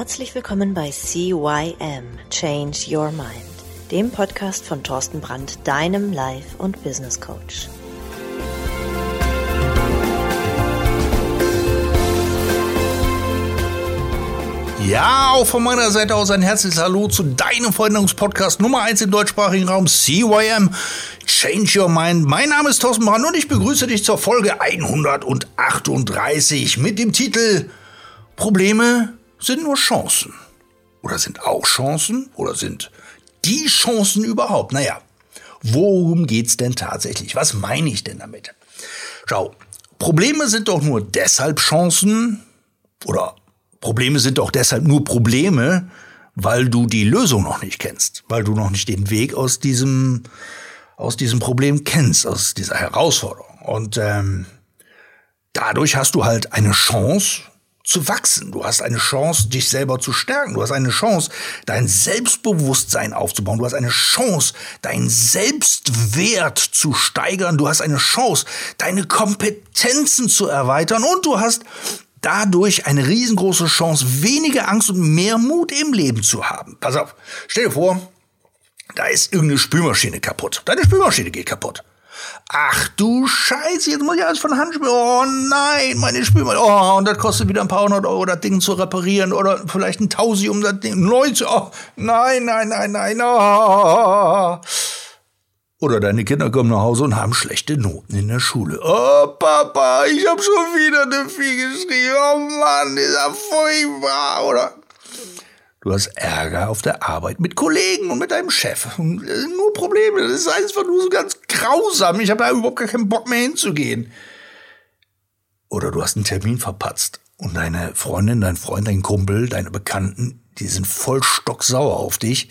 Herzlich willkommen bei CYM Change Your Mind, dem Podcast von Thorsten Brandt, deinem Life- und Business Coach. Ja, auch von meiner Seite aus ein herzliches Hallo zu deinem Veränderungspodcast Nummer 1 im deutschsprachigen Raum CYM Change Your Mind. Mein Name ist Thorsten Brandt und ich begrüße dich zur Folge 138 mit dem Titel Probleme sind nur Chancen. Oder sind auch Chancen? Oder sind die Chancen überhaupt? Naja, worum geht's denn tatsächlich? Was meine ich denn damit? Schau, Probleme sind doch nur deshalb Chancen oder Probleme sind doch deshalb nur Probleme, weil du die Lösung noch nicht kennst, weil du noch nicht den Weg aus diesem aus diesem Problem kennst, aus dieser Herausforderung. Und ähm, dadurch hast du halt eine Chance, zu wachsen. Du hast eine Chance, dich selber zu stärken. Du hast eine Chance, dein Selbstbewusstsein aufzubauen. Du hast eine Chance, deinen Selbstwert zu steigern. Du hast eine Chance, deine Kompetenzen zu erweitern. Und du hast dadurch eine riesengroße Chance, weniger Angst und mehr Mut im Leben zu haben. Pass auf, stell dir vor, da ist irgendeine Spülmaschine kaputt. Deine Spülmaschine geht kaputt. Ach du Scheiße, jetzt muss ich alles von Hand spielen. Oh nein, meine Spülmaschine. Oh, und das kostet wieder ein paar hundert Euro, das Ding zu reparieren. Oder vielleicht ein Tausi, um das Ding neu zu. Oh, nein, nein, nein, nein. Oh. Oder deine Kinder kommen nach Hause und haben schlechte Noten in der Schule. Oh, Papa, ich habe schon wieder eine Vieh geschrieben. Oh Mann, ist furchtbar. Oder Du hast Ärger auf der Arbeit mit Kollegen und mit deinem Chef. Äh, nur Probleme. Das ist einfach nur so ganz grausam. Ich habe da überhaupt gar keinen Bock mehr hinzugehen. Oder du hast einen Termin verpatzt und deine Freundin, dein Freund, dein Kumpel, deine Bekannten, die sind voll stocksauer auf dich,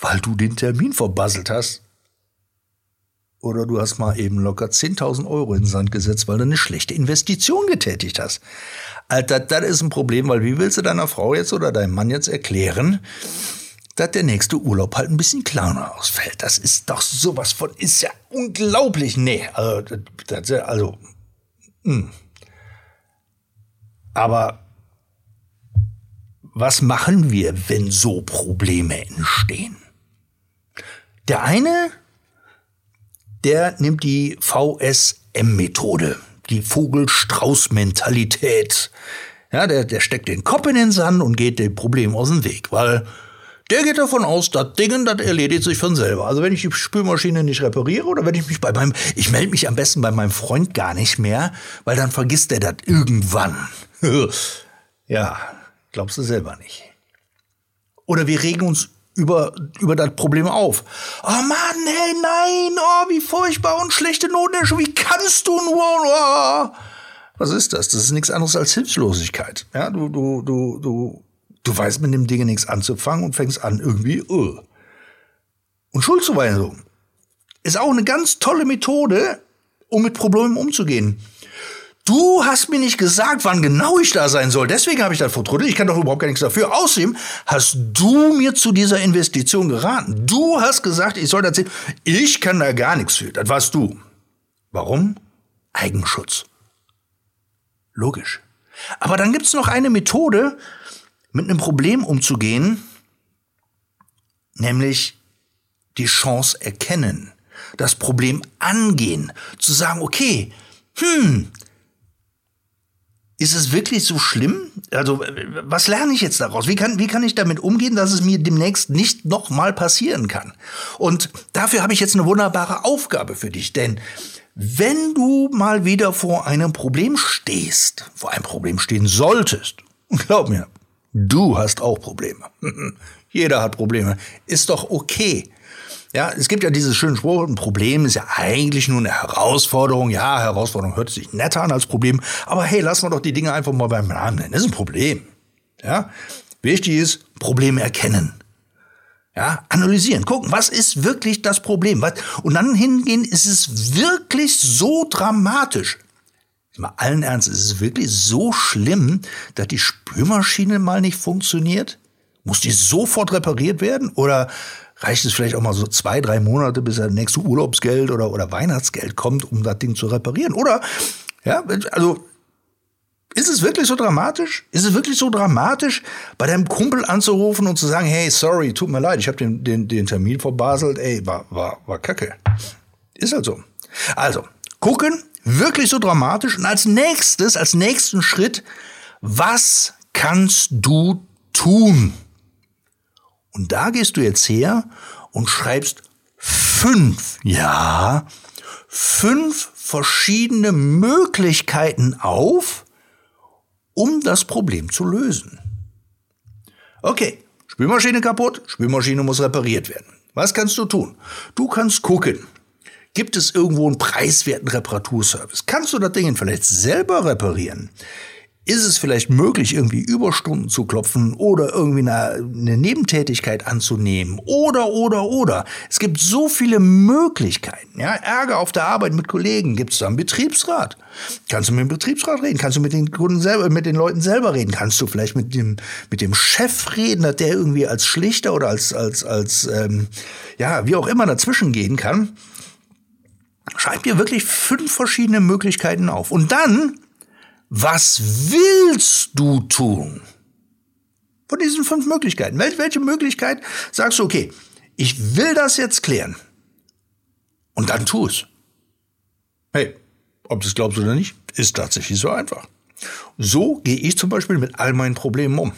weil du den Termin verbasselt hast. Oder du hast mal eben locker 10.000 Euro in den Sand gesetzt, weil du eine schlechte Investition getätigt hast. Alter, das ist ein Problem, weil wie willst du deiner Frau jetzt oder deinem Mann jetzt erklären, dass der nächste Urlaub halt ein bisschen kleiner ausfällt? Das ist doch sowas von, ist ja unglaublich. Nee, also, das, also. Hm. aber was machen wir, wenn so Probleme entstehen? Der eine, der nimmt die VSM-Methode die Vogel-Strauß-Mentalität. Ja, der, der steckt den Kopf in den Sand und geht dem Problem aus dem Weg, weil der geht davon aus, das Ding, das erledigt sich von selber. Also wenn ich die Spülmaschine nicht repariere oder wenn ich mich bei meinem, ich melde mich am besten bei meinem Freund gar nicht mehr, weil dann vergisst er das irgendwann. ja, glaubst du selber nicht. Oder wir regen uns über, über das Problem auf. Oh Mann, hey, nein, oh, wie furchtbar und schlechte Noten, wie kannst du nur, oh. Was ist das? Das ist nichts anderes als Hilflosigkeit. Ja, du, du, du, du, du weißt mit dem Ding nichts anzufangen und fängst an irgendwie, uh. Und Schuldzuweisung ist auch eine ganz tolle Methode, um mit Problemen umzugehen. Du hast mir nicht gesagt, wann genau ich da sein soll. Deswegen habe ich das vertrödelt. Ich kann doch überhaupt gar nichts dafür. Außerdem hast du mir zu dieser Investition geraten. Du hast gesagt, ich soll das sehen. Ich kann da gar nichts für. Das warst du. Warum? Eigenschutz. Logisch. Aber dann gibt's noch eine Methode, mit einem Problem umzugehen, nämlich die Chance erkennen, das Problem angehen, zu sagen, okay, hm, ist es wirklich so schlimm? Also, was lerne ich jetzt daraus? Wie kann, wie kann ich damit umgehen, dass es mir demnächst nicht nochmal passieren kann? Und dafür habe ich jetzt eine wunderbare Aufgabe für dich, denn wenn du mal wieder vor einem Problem stehst, vor einem Problem stehen solltest, glaub mir, du hast auch Probleme. Jeder hat Probleme. Ist doch okay. Ja, es gibt ja dieses schöne Spruch, ein Problem ist ja eigentlich nur eine Herausforderung. Ja, Herausforderung hört sich netter an als Problem, aber hey, lassen wir doch die Dinge einfach mal beim Namen nennen. Das ist ein Problem. Ja, wichtig ist, Probleme erkennen. Ja, analysieren, gucken, was ist wirklich das Problem? Und dann hingehen, ist es wirklich so dramatisch? Mal allen Ernst, ist es wirklich so schlimm, dass die Spülmaschine mal nicht funktioniert? Muss die sofort repariert werden? Oder reicht es vielleicht auch mal so zwei, drei Monate, bis das nächste Urlaubsgeld oder, oder Weihnachtsgeld kommt, um das Ding zu reparieren. Oder, ja, also Ist es wirklich so dramatisch? Ist es wirklich so dramatisch, bei deinem Kumpel anzurufen und zu sagen, hey, sorry, tut mir leid, ich habe den, den, den Termin verbaselt, ey, war, war, war kacke. Ist halt so. Also, gucken, wirklich so dramatisch. Und als nächstes, als nächsten Schritt, was kannst du tun? Und da gehst du jetzt her und schreibst fünf, ja, fünf verschiedene Möglichkeiten auf, um das Problem zu lösen. Okay, Spülmaschine kaputt, Spülmaschine muss repariert werden. Was kannst du tun? Du kannst gucken. Gibt es irgendwo einen preiswerten Reparaturservice? Kannst du das Ding vielleicht selber reparieren? Ist es vielleicht möglich, irgendwie Überstunden zu klopfen oder irgendwie eine, eine, Nebentätigkeit anzunehmen? Oder, oder, oder. Es gibt so viele Möglichkeiten. Ja? Ärger auf der Arbeit mit Kollegen gibt es da einen Betriebsrat. Kannst du mit dem Betriebsrat reden? Kannst du mit den Kunden selber, mit den Leuten selber reden? Kannst du vielleicht mit dem, mit dem Chef reden, der irgendwie als Schlichter oder als, als, als, ähm, ja, wie auch immer dazwischen gehen kann? Schreib dir wirklich fünf verschiedene Möglichkeiten auf. Und dann was willst du tun? Von diesen fünf Möglichkeiten. Welche Möglichkeit sagst du, okay, ich will das jetzt klären. Und dann tu es. Hey, ob du es glaubst oder nicht, ist tatsächlich so einfach. So gehe ich zum Beispiel mit all meinen Problemen um.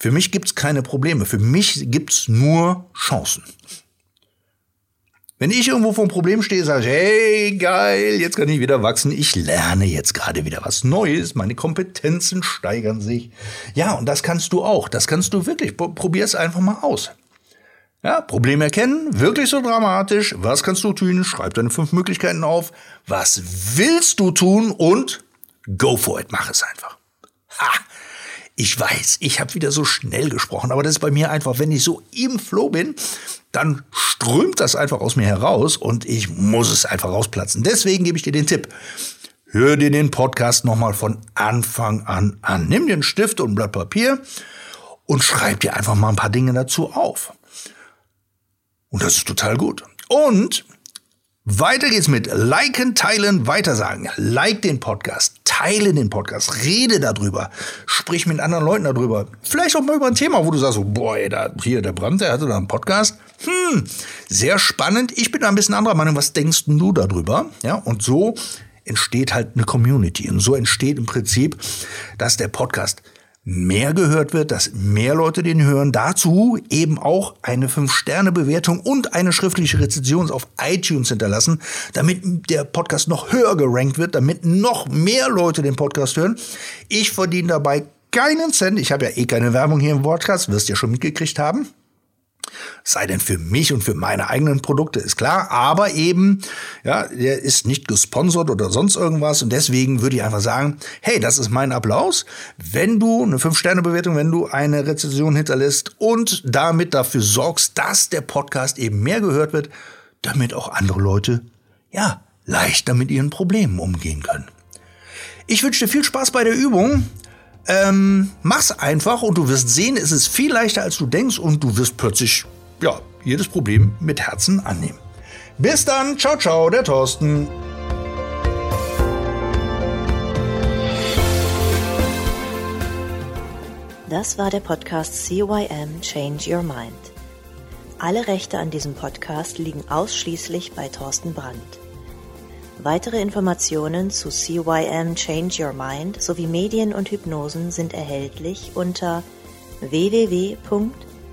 Für mich gibt es keine Probleme. Für mich gibt es nur Chancen. Wenn ich irgendwo vor einem Problem stehe, sage ich, hey, geil, jetzt kann ich wieder wachsen. Ich lerne jetzt gerade wieder was Neues. Meine Kompetenzen steigern sich. Ja, und das kannst du auch. Das kannst du wirklich. Probier es einfach mal aus. Ja, Problem erkennen, wirklich so dramatisch. Was kannst du tun? Schreib deine fünf Möglichkeiten auf. Was willst du tun? Und go for it. Mach es einfach. Ha! Ich weiß, ich habe wieder so schnell gesprochen, aber das ist bei mir einfach, wenn ich so im Flow bin, dann strömt das einfach aus mir heraus und ich muss es einfach rausplatzen. Deswegen gebe ich dir den Tipp. Hör dir den Podcast nochmal von Anfang an an. Nimm dir einen Stift und ein Blatt Papier und schreib dir einfach mal ein paar Dinge dazu auf. Und das ist total gut. Und weiter geht's mit liken, teilen, weitersagen. Like den Podcast, teile den Podcast, rede darüber, sprich mit anderen Leuten darüber. Vielleicht auch mal über ein Thema, wo du sagst, boah, ey, da, hier der Brand, der hatte da einen Podcast. Hm, sehr spannend. Ich bin da ein bisschen anderer Meinung. Was denkst du darüber? Ja, und so entsteht halt eine Community. Und so entsteht im Prinzip, dass der Podcast mehr gehört wird, dass mehr Leute den hören. Dazu eben auch eine 5-Sterne-Bewertung und eine schriftliche Rezension auf iTunes hinterlassen, damit der Podcast noch höher gerankt wird, damit noch mehr Leute den Podcast hören. Ich verdiene dabei keinen Cent. Ich habe ja eh keine Werbung hier im Podcast, wirst ja schon mitgekriegt haben. Sei denn für mich und für meine eigenen Produkte, ist klar. Aber eben, ja, der ist nicht gesponsert oder sonst irgendwas. Und deswegen würde ich einfach sagen, hey, das ist mein Applaus. Wenn du eine 5-Sterne-Bewertung, wenn du eine Rezension hinterlässt und damit dafür sorgst, dass der Podcast eben mehr gehört wird, damit auch andere Leute, ja, leichter mit ihren Problemen umgehen können. Ich wünsche dir viel Spaß bei der Übung. Ähm, mach's einfach und du wirst sehen, es ist viel leichter als du denkst und du wirst plötzlich, ja, jedes Problem mit Herzen annehmen. Bis dann, ciao, ciao, der Thorsten. Das war der Podcast CYM Change Your Mind. Alle Rechte an diesem Podcast liegen ausschließlich bei Thorsten Brandt. Weitere Informationen zu CYM Change Your Mind sowie Medien und Hypnosen sind erhältlich unter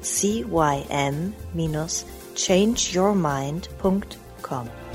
cym-changeyourmind.com.